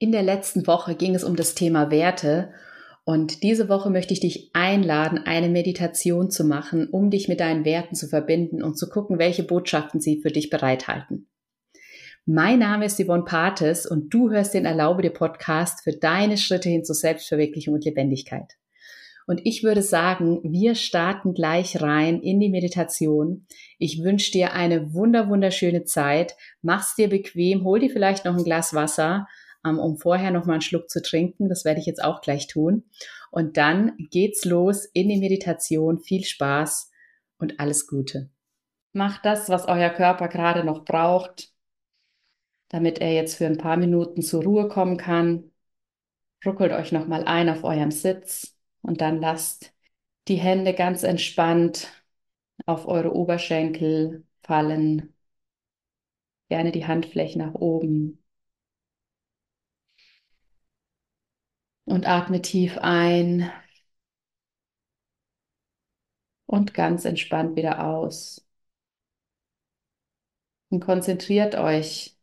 In der letzten Woche ging es um das Thema Werte und diese Woche möchte ich dich einladen, eine Meditation zu machen, um dich mit deinen Werten zu verbinden und zu gucken, welche Botschaften sie für dich bereithalten. Mein Name ist Yvonne Pates und du hörst den Erlaube dir Podcast für deine Schritte hin zur Selbstverwirklichung und Lebendigkeit. Und ich würde sagen, wir starten gleich rein in die Meditation. Ich wünsche dir eine wunder, wunderschöne Zeit. Mach's dir bequem, hol dir vielleicht noch ein Glas Wasser ähm, um vorher noch mal einen Schluck zu trinken. Das werde ich jetzt auch gleich tun. Und dann geht's los in die Meditation. Viel Spaß und alles Gute. Macht das, was euer Körper gerade noch braucht, damit er jetzt für ein paar Minuten zur Ruhe kommen kann. Ruckelt euch noch mal ein auf eurem Sitz und dann lasst die Hände ganz entspannt auf eure Oberschenkel fallen. Gerne die Handflächen nach oben. Und atme tief ein und ganz entspannt wieder aus. Und konzentriert euch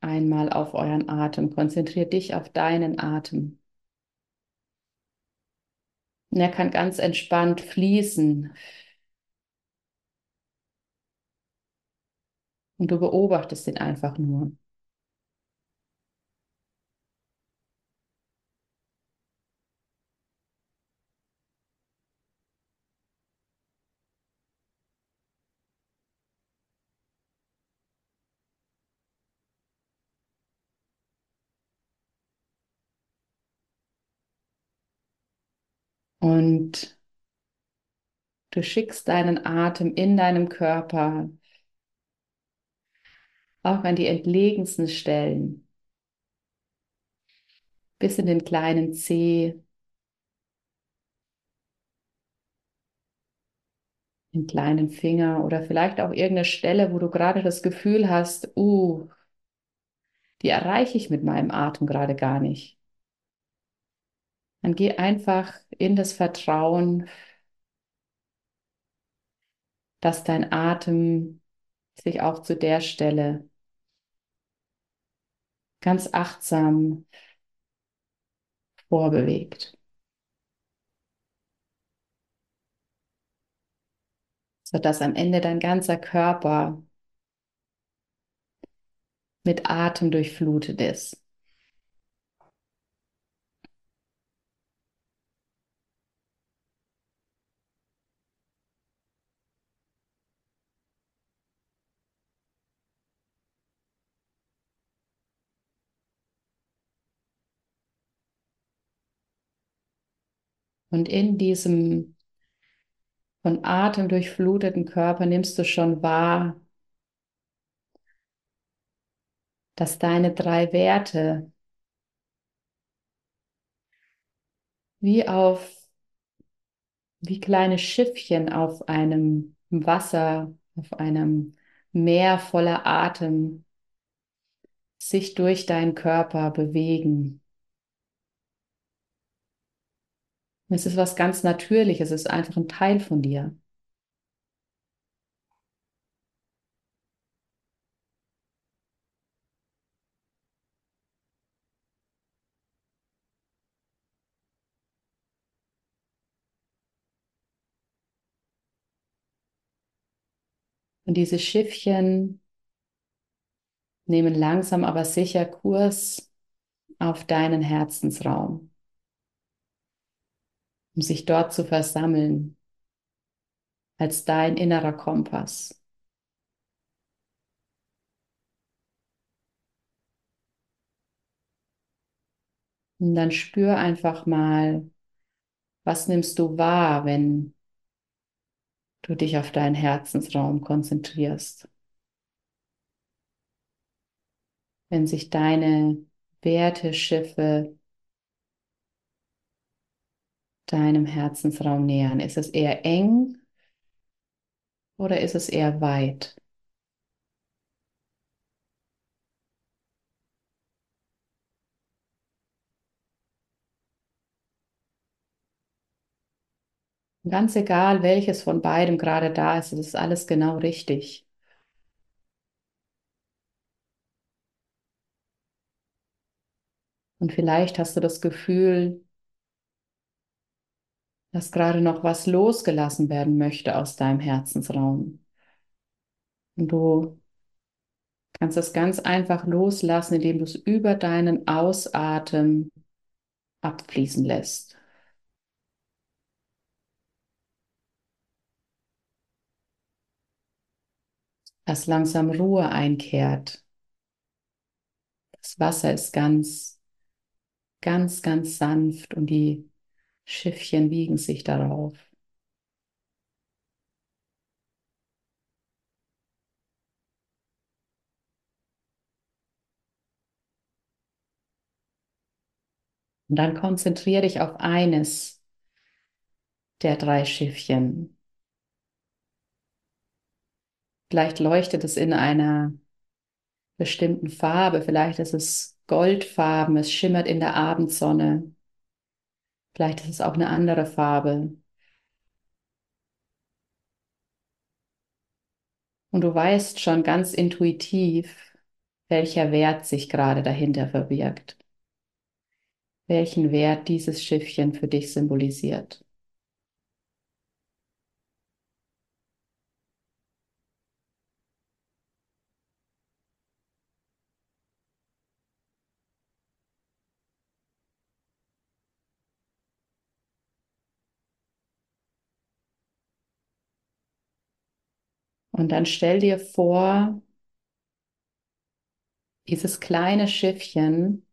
einmal auf euren Atem. Konzentriert dich auf deinen Atem. Und er kann ganz entspannt fließen. Und du beobachtest ihn einfach nur. Und du schickst deinen Atem in deinem Körper auch an die entlegensten Stellen, bis in den kleinen Zeh, den kleinen Finger oder vielleicht auch irgendeine Stelle, wo du gerade das Gefühl hast, uh, die erreiche ich mit meinem Atem gerade gar nicht. Dann geh einfach in das Vertrauen, dass dein Atem sich auch zu der Stelle ganz achtsam vorbewegt. Sodass am Ende dein ganzer Körper mit Atem durchflutet ist. Und in diesem von Atem durchfluteten Körper nimmst du schon wahr, dass deine drei Werte wie auf, wie kleine Schiffchen auf einem Wasser, auf einem Meer voller Atem sich durch deinen Körper bewegen. Es ist was ganz Natürliches, es ist einfach ein Teil von dir. Und diese Schiffchen nehmen langsam aber sicher Kurs auf deinen Herzensraum um sich dort zu versammeln als dein innerer Kompass. Und dann spür einfach mal, was nimmst du wahr, wenn du dich auf deinen Herzensraum konzentrierst. Wenn sich deine Werteschiffe deinem Herzensraum nähern? Ist es eher eng oder ist es eher weit? Ganz egal, welches von beidem gerade da ist, es ist alles genau richtig. Und vielleicht hast du das Gefühl, dass gerade noch was losgelassen werden möchte aus deinem Herzensraum. Und du kannst das ganz einfach loslassen, indem du es über deinen Ausatmen abfließen lässt. Dass langsam Ruhe einkehrt. Das Wasser ist ganz, ganz, ganz sanft und die Schiffchen wiegen sich darauf. Und dann konzentriere dich auf eines der drei Schiffchen. Vielleicht leuchtet es in einer bestimmten Farbe, vielleicht ist es goldfarben, es schimmert in der Abendsonne. Vielleicht ist es auch eine andere Farbe. Und du weißt schon ganz intuitiv, welcher Wert sich gerade dahinter verbirgt. Welchen Wert dieses Schiffchen für dich symbolisiert. Und dann stell dir vor, dieses kleine Schiffchen,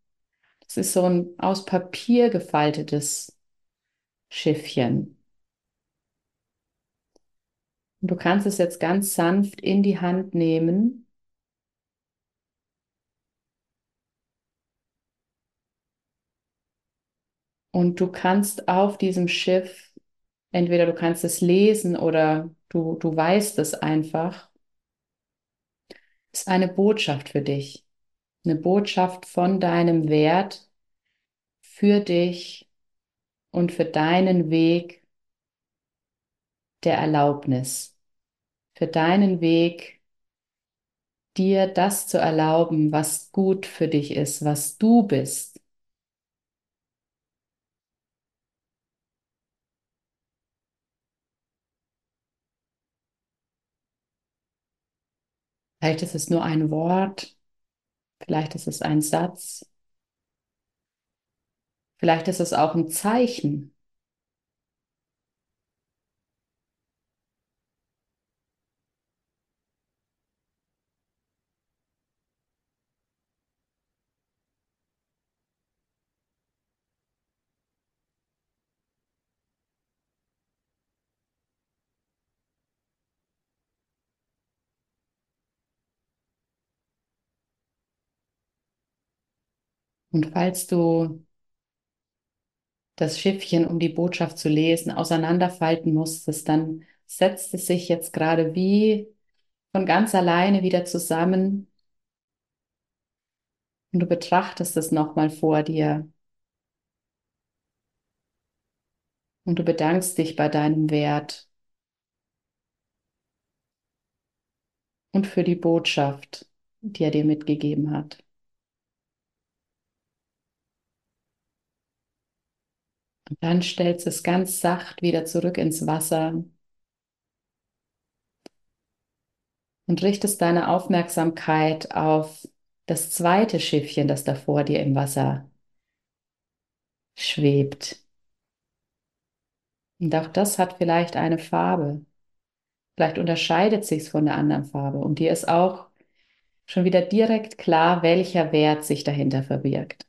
das ist so ein aus Papier gefaltetes Schiffchen. Und du kannst es jetzt ganz sanft in die Hand nehmen. Und du kannst auf diesem Schiff, entweder du kannst es lesen oder Du, du weißt es einfach. Ist eine Botschaft für dich. Eine Botschaft von deinem Wert für dich und für deinen Weg der Erlaubnis. Für deinen Weg, dir das zu erlauben, was gut für dich ist, was du bist. Vielleicht ist es nur ein Wort, vielleicht ist es ein Satz, vielleicht ist es auch ein Zeichen. Und falls du das Schiffchen, um die Botschaft zu lesen, auseinanderfalten musstest, dann setzt es sich jetzt gerade wie von ganz alleine wieder zusammen und du betrachtest es nochmal vor dir. Und du bedankst dich bei deinem Wert und für die Botschaft, die er dir mitgegeben hat. Und dann stellst du es ganz sacht wieder zurück ins Wasser und richtest deine Aufmerksamkeit auf das zweite Schiffchen, das da vor dir im Wasser schwebt. Und auch das hat vielleicht eine Farbe. Vielleicht unterscheidet sich es von der anderen Farbe. Und dir ist auch schon wieder direkt klar, welcher Wert sich dahinter verbirgt.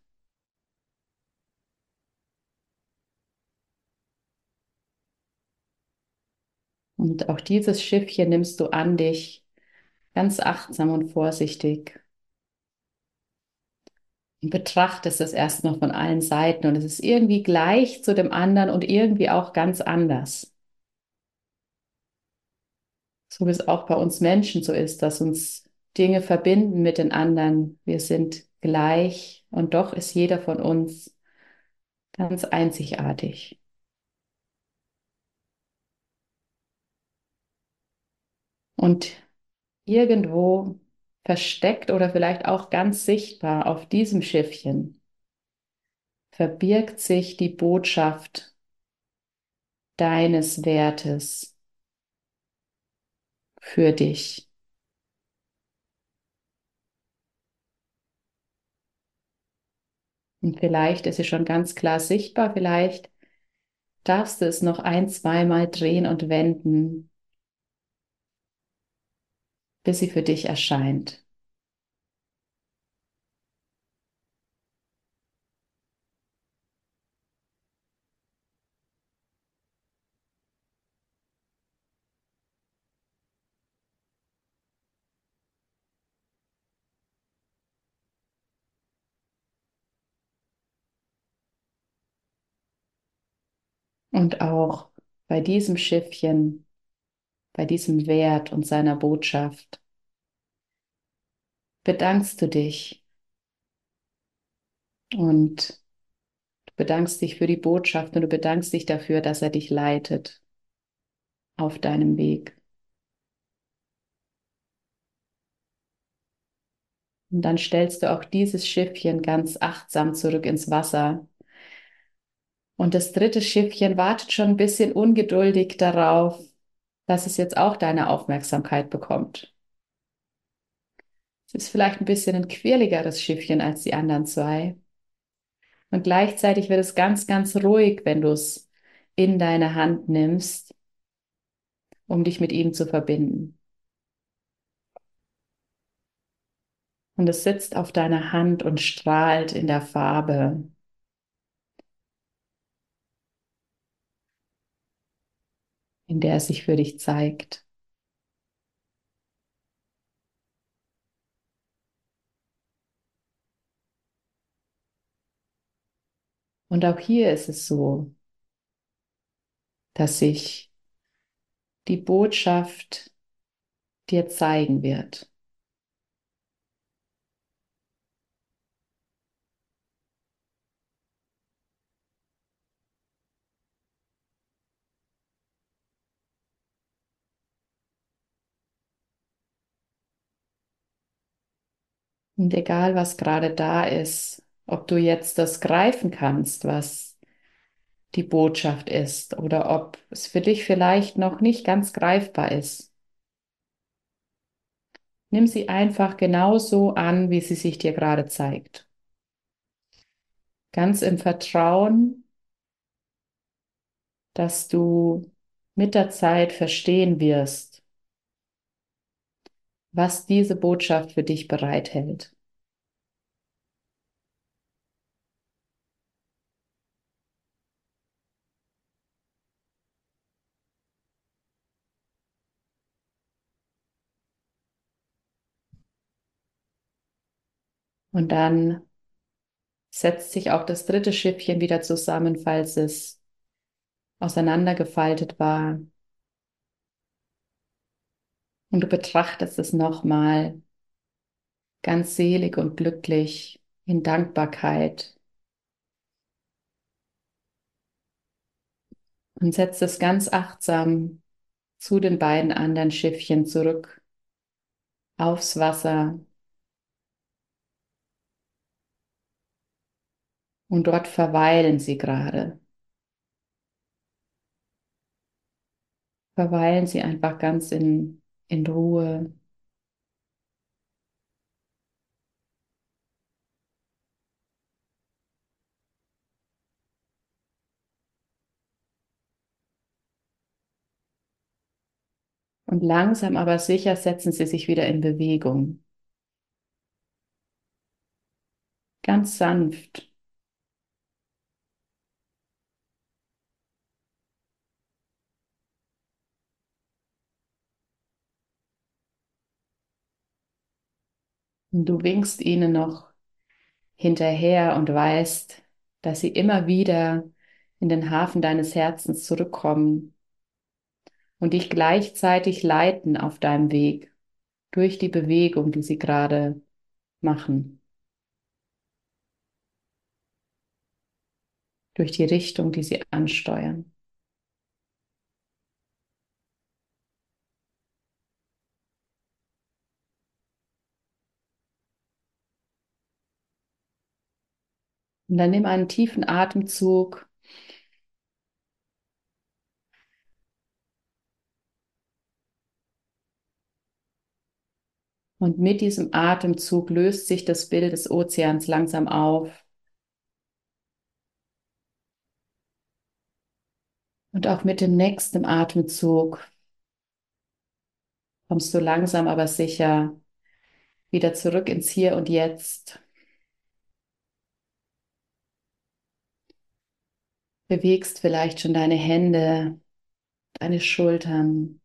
Und auch dieses Schiffchen nimmst du an dich, ganz achtsam und vorsichtig. Und betrachtest es erst noch von allen Seiten und es ist irgendwie gleich zu dem anderen und irgendwie auch ganz anders. So wie es auch bei uns Menschen so ist, dass uns Dinge verbinden mit den anderen. Wir sind gleich und doch ist jeder von uns ganz einzigartig. Und irgendwo versteckt oder vielleicht auch ganz sichtbar auf diesem Schiffchen verbirgt sich die Botschaft deines Wertes für dich. Und vielleicht ist sie schon ganz klar sichtbar, vielleicht darfst du es noch ein, zweimal drehen und wenden, bis sie für dich erscheint. Und auch bei diesem Schiffchen, bei diesem Wert und seiner Botschaft. Bedankst du dich? Und du bedankst dich für die Botschaft und du bedankst dich dafür, dass er dich leitet auf deinem Weg. Und dann stellst du auch dieses Schiffchen ganz achtsam zurück ins Wasser. Und das dritte Schiffchen wartet schon ein bisschen ungeduldig darauf, dass es jetzt auch deine Aufmerksamkeit bekommt. Es ist vielleicht ein bisschen ein quirligeres Schiffchen als die anderen zwei. Und gleichzeitig wird es ganz, ganz ruhig, wenn du es in deine Hand nimmst, um dich mit ihm zu verbinden. Und es sitzt auf deiner Hand und strahlt in der Farbe in der es sich für dich zeigt. Und auch hier ist es so, dass sich die Botschaft dir zeigen wird. Und egal, was gerade da ist, ob du jetzt das greifen kannst, was die Botschaft ist, oder ob es für dich vielleicht noch nicht ganz greifbar ist. Nimm sie einfach genauso an, wie sie sich dir gerade zeigt. Ganz im Vertrauen, dass du mit der Zeit verstehen wirst, was diese Botschaft für dich bereithält. Und dann setzt sich auch das dritte Schiffchen wieder zusammen, falls es auseinandergefaltet war. Und du betrachtest es nochmal ganz selig und glücklich in Dankbarkeit. Und setzt es ganz achtsam zu den beiden anderen Schiffchen zurück aufs Wasser. Und dort verweilen sie gerade. Verweilen sie einfach ganz in in Ruhe. Und langsam aber sicher setzen sie sich wieder in Bewegung. Ganz sanft. Und du winkst ihnen noch hinterher und weißt, dass sie immer wieder in den Hafen deines Herzens zurückkommen und dich gleichzeitig leiten auf deinem Weg durch die Bewegung, die sie gerade machen, durch die Richtung, die sie ansteuern. Und dann nimm einen tiefen Atemzug. Und mit diesem Atemzug löst sich das Bild des Ozeans langsam auf. Und auch mit dem nächsten Atemzug kommst du langsam aber sicher wieder zurück ins Hier und Jetzt. Bewegst vielleicht schon deine Hände, deine Schultern,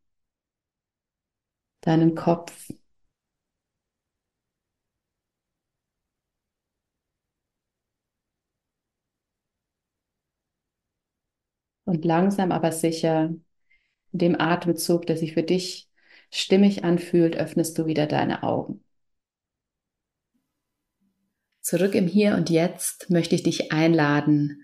deinen Kopf. Und langsam aber sicher, in dem Atemzug, der sich für dich stimmig anfühlt, öffnest du wieder deine Augen. Zurück im Hier und Jetzt möchte ich dich einladen,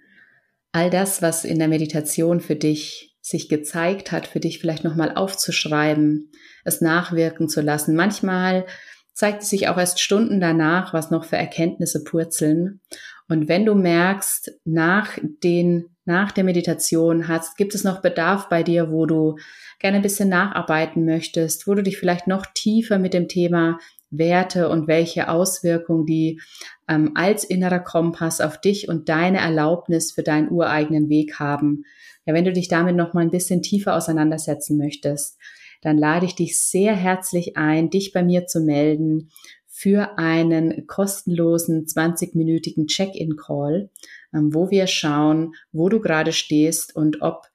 all das, was in der Meditation für dich sich gezeigt hat, für dich vielleicht nochmal aufzuschreiben, es nachwirken zu lassen. Manchmal zeigt es sich auch erst Stunden danach, was noch für Erkenntnisse purzeln. Und wenn du merkst, nach den, nach der Meditation hast, gibt es noch Bedarf bei dir, wo du gerne ein bisschen nacharbeiten möchtest, wo du dich vielleicht noch tiefer mit dem Thema Werte und welche Auswirkungen die ähm, als innerer Kompass auf dich und deine Erlaubnis für deinen ureigenen Weg haben. Ja, wenn du dich damit noch mal ein bisschen tiefer auseinandersetzen möchtest, dann lade ich dich sehr herzlich ein, dich bei mir zu melden für einen kostenlosen 20-minütigen Check-in-Call, ähm, wo wir schauen, wo du gerade stehst und ob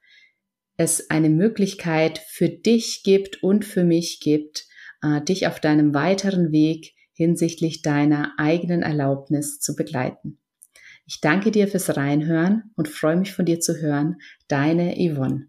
es eine Möglichkeit für dich gibt und für mich gibt, äh, dich auf deinem weiteren Weg hinsichtlich deiner eigenen Erlaubnis zu begleiten. Ich danke dir fürs Reinhören und freue mich von dir zu hören. Deine Yvonne.